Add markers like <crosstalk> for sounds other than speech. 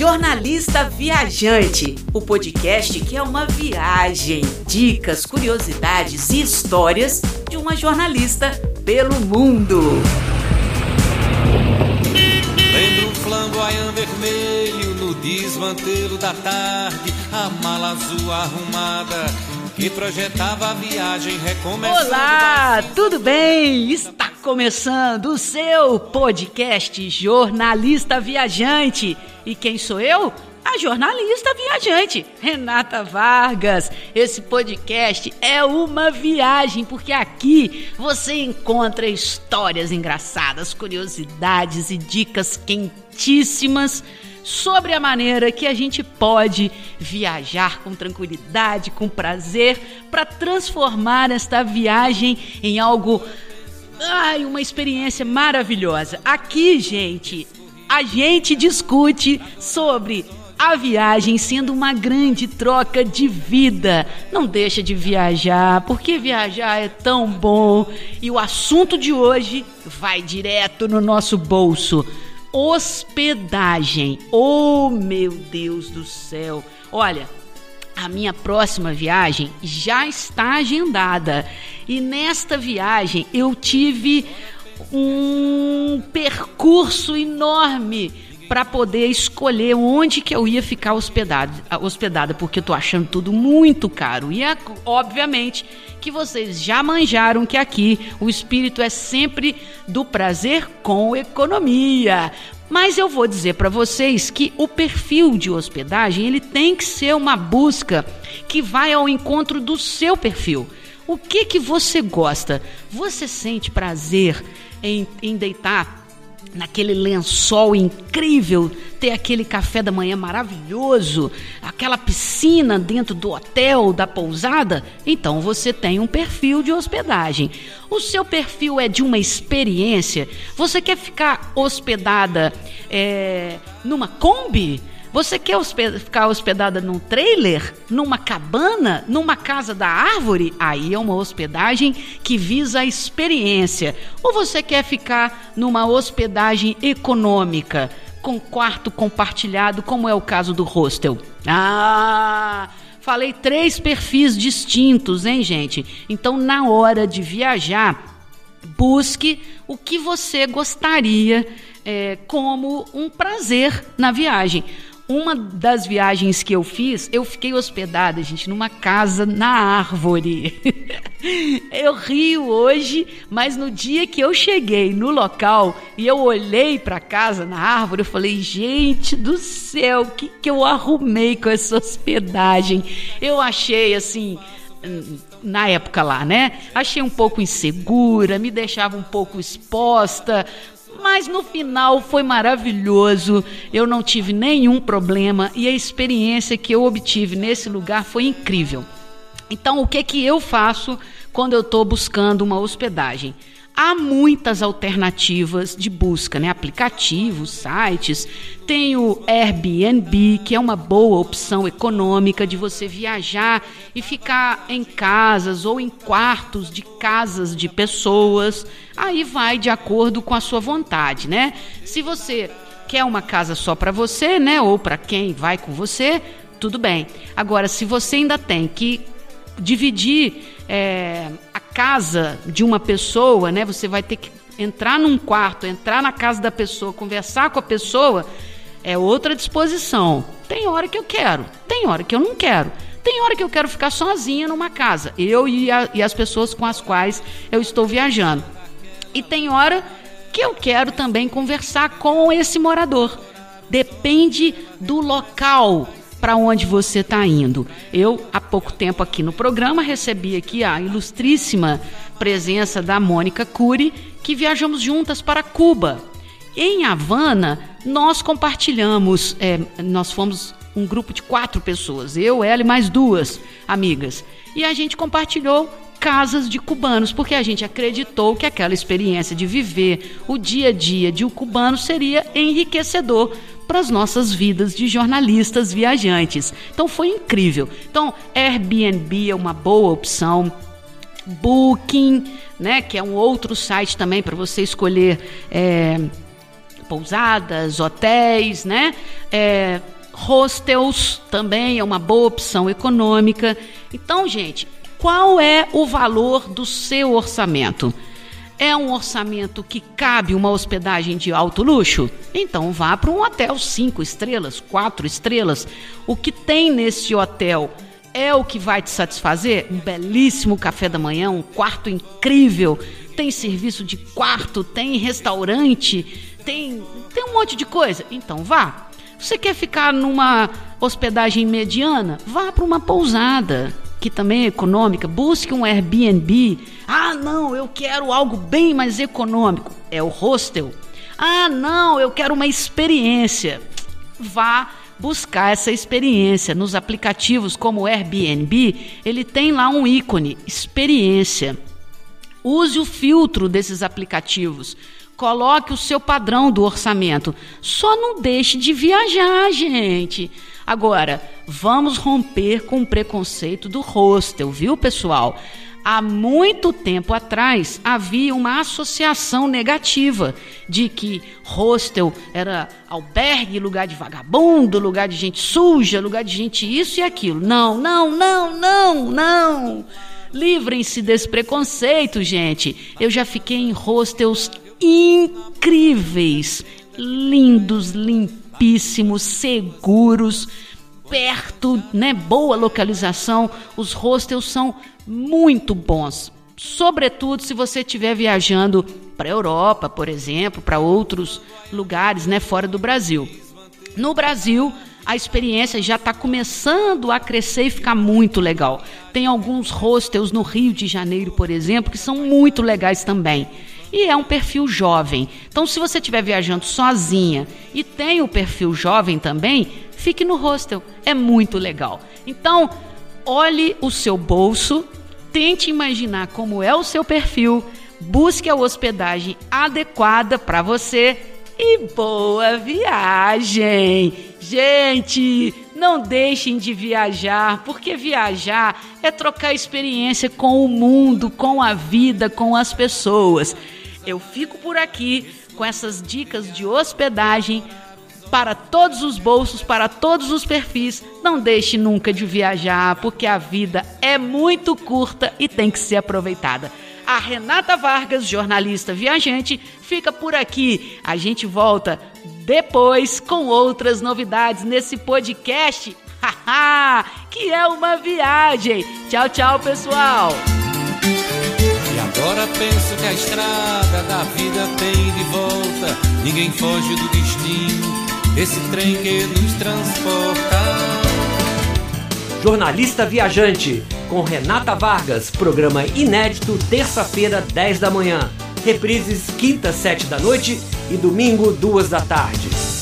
Jornalista Viajante, o podcast que é uma viagem, dicas, curiosidades e histórias de uma jornalista pelo mundo. Lembro um flamboyant vermelho no desmantelo da tarde, a mala azul arrumada que projetava a viagem recomeçando. Olá, tudo bem? Está começando o seu podcast Jornalista Viajante. E quem sou eu? A jornalista viajante, Renata Vargas. Esse podcast é uma viagem, porque aqui você encontra histórias engraçadas, curiosidades e dicas quentíssimas sobre a maneira que a gente pode viajar com tranquilidade, com prazer, para transformar esta viagem em algo. Ai, uma experiência maravilhosa. Aqui, gente, a gente discute sobre a viagem sendo uma grande troca de vida. Não deixa de viajar, porque viajar é tão bom. E o assunto de hoje vai direto no nosso bolso. Hospedagem. Oh, meu Deus do céu. Olha, a minha próxima viagem já está agendada. E nesta viagem eu tive um percurso enorme para poder escolher onde que eu ia ficar hospedada, hospedada, porque eu tô achando tudo muito caro. E é, obviamente que vocês já manjaram que aqui o espírito é sempre do prazer com economia. Mas eu vou dizer para vocês que o perfil de hospedagem ele tem que ser uma busca que vai ao encontro do seu perfil. O que que você gosta? Você sente prazer em, em deitar naquele lençol incrível, ter aquele café da manhã maravilhoso, aquela piscina dentro do hotel, da pousada, então você tem um perfil de hospedagem. O seu perfil é de uma experiência. Você quer ficar hospedada é, numa Kombi? Você quer hosped ficar hospedada num trailer, numa cabana, numa casa da árvore? Aí é uma hospedagem que visa a experiência. Ou você quer ficar numa hospedagem econômica, com quarto compartilhado, como é o caso do hostel? Ah! Falei três perfis distintos, hein, gente? Então, na hora de viajar, busque o que você gostaria é, como um prazer na viagem. Uma das viagens que eu fiz, eu fiquei hospedada, gente, numa casa na árvore. <laughs> eu rio hoje, mas no dia que eu cheguei no local e eu olhei para a casa na árvore, eu falei: gente do céu, o que, que eu arrumei com essa hospedagem? Eu achei assim na época lá, né? Achei um pouco insegura, me deixava um pouco exposta, mas no final foi maravilhoso. Eu não tive nenhum problema e a experiência que eu obtive nesse lugar foi incrível. Então, o que que eu faço quando eu estou buscando uma hospedagem? Há muitas alternativas de busca, né? Aplicativos, sites. Tem o Airbnb, que é uma boa opção econômica de você viajar e ficar em casas ou em quartos de casas de pessoas. Aí vai de acordo com a sua vontade, né? Se você quer uma casa só para você, né? Ou para quem vai com você, tudo bem. Agora, se você ainda tem que dividir é, a casa de uma pessoa, né? Você vai ter que entrar num quarto, entrar na casa da pessoa, conversar com a pessoa, é outra disposição. Tem hora que eu quero, tem hora que eu não quero. Tem hora que eu quero ficar sozinha numa casa, eu e, a, e as pessoas com as quais eu estou viajando. E tem hora que eu quero também conversar com esse morador. Depende do local para onde você está indo. Eu, há pouco tempo aqui no programa, recebi aqui a ilustríssima presença da Mônica Cury, que viajamos juntas para Cuba. Em Havana, nós compartilhamos, é, nós fomos um grupo de quatro pessoas, eu, ela e mais duas amigas. E a gente compartilhou casas de cubanos, porque a gente acreditou que aquela experiência de viver o dia a dia de um cubano seria enriquecedor para as nossas vidas de jornalistas viajantes. Então foi incrível. Então, Airbnb é uma boa opção. Booking, né, que é um outro site também para você escolher é, pousadas, hotéis, né? É, hostels também é uma boa opção econômica. Então, gente, qual é o valor do seu orçamento? É um orçamento que cabe uma hospedagem de alto luxo? Então vá para um hotel cinco estrelas, quatro estrelas. O que tem nesse hotel é o que vai te satisfazer? Um belíssimo café da manhã, um quarto incrível, tem serviço de quarto, tem restaurante, tem, tem um monte de coisa. Então vá. Você quer ficar numa hospedagem mediana? Vá para uma pousada que também é econômica, busque um Airbnb. Ah, não, eu quero algo bem mais econômico. É o hostel. Ah, não, eu quero uma experiência. Vá buscar essa experiência nos aplicativos como o Airbnb, ele tem lá um ícone, experiência. Use o filtro desses aplicativos. Coloque o seu padrão do orçamento. Só não deixe de viajar, gente. Agora, vamos romper com o preconceito do hostel, viu, pessoal? Há muito tempo atrás havia uma associação negativa de que hostel era albergue, lugar de vagabundo, lugar de gente suja, lugar de gente isso e aquilo. Não, não, não, não, não. Livrem-se desse preconceito, gente. Eu já fiquei em hostels incríveis, lindos, limpíssimos, seguros, perto, né? Boa localização. Os hostels são muito bons. Sobretudo se você estiver viajando para a Europa, por exemplo, para outros lugares, né, fora do Brasil. No Brasil, a experiência já está começando a crescer e ficar muito legal. Tem alguns hostels no Rio de Janeiro, por exemplo, que são muito legais também e é um perfil jovem. Então, se você estiver viajando sozinha e tem o perfil jovem também, fique no hostel. É muito legal. Então, olhe o seu bolso, tente imaginar como é o seu perfil, busque a hospedagem adequada para você e boa viagem! Gente, não deixem de viajar, porque viajar é trocar experiência com o mundo, com a vida, com as pessoas. Eu fico por aqui com essas dicas de hospedagem para todos os bolsos, para todos os perfis. Não deixe nunca de viajar, porque a vida é muito curta e tem que ser aproveitada. A Renata Vargas, jornalista viajante, fica por aqui. A gente volta depois com outras novidades nesse podcast. <laughs> que é uma viagem. Tchau, tchau, pessoal. Agora penso que a estrada da vida tem de volta. Ninguém foge do destino, esse trem que nos transporta. Jornalista Viajante, com Renata Vargas, programa inédito, terça-feira, 10 da manhã. Reprises quinta, 7 da noite e domingo, 2 da tarde.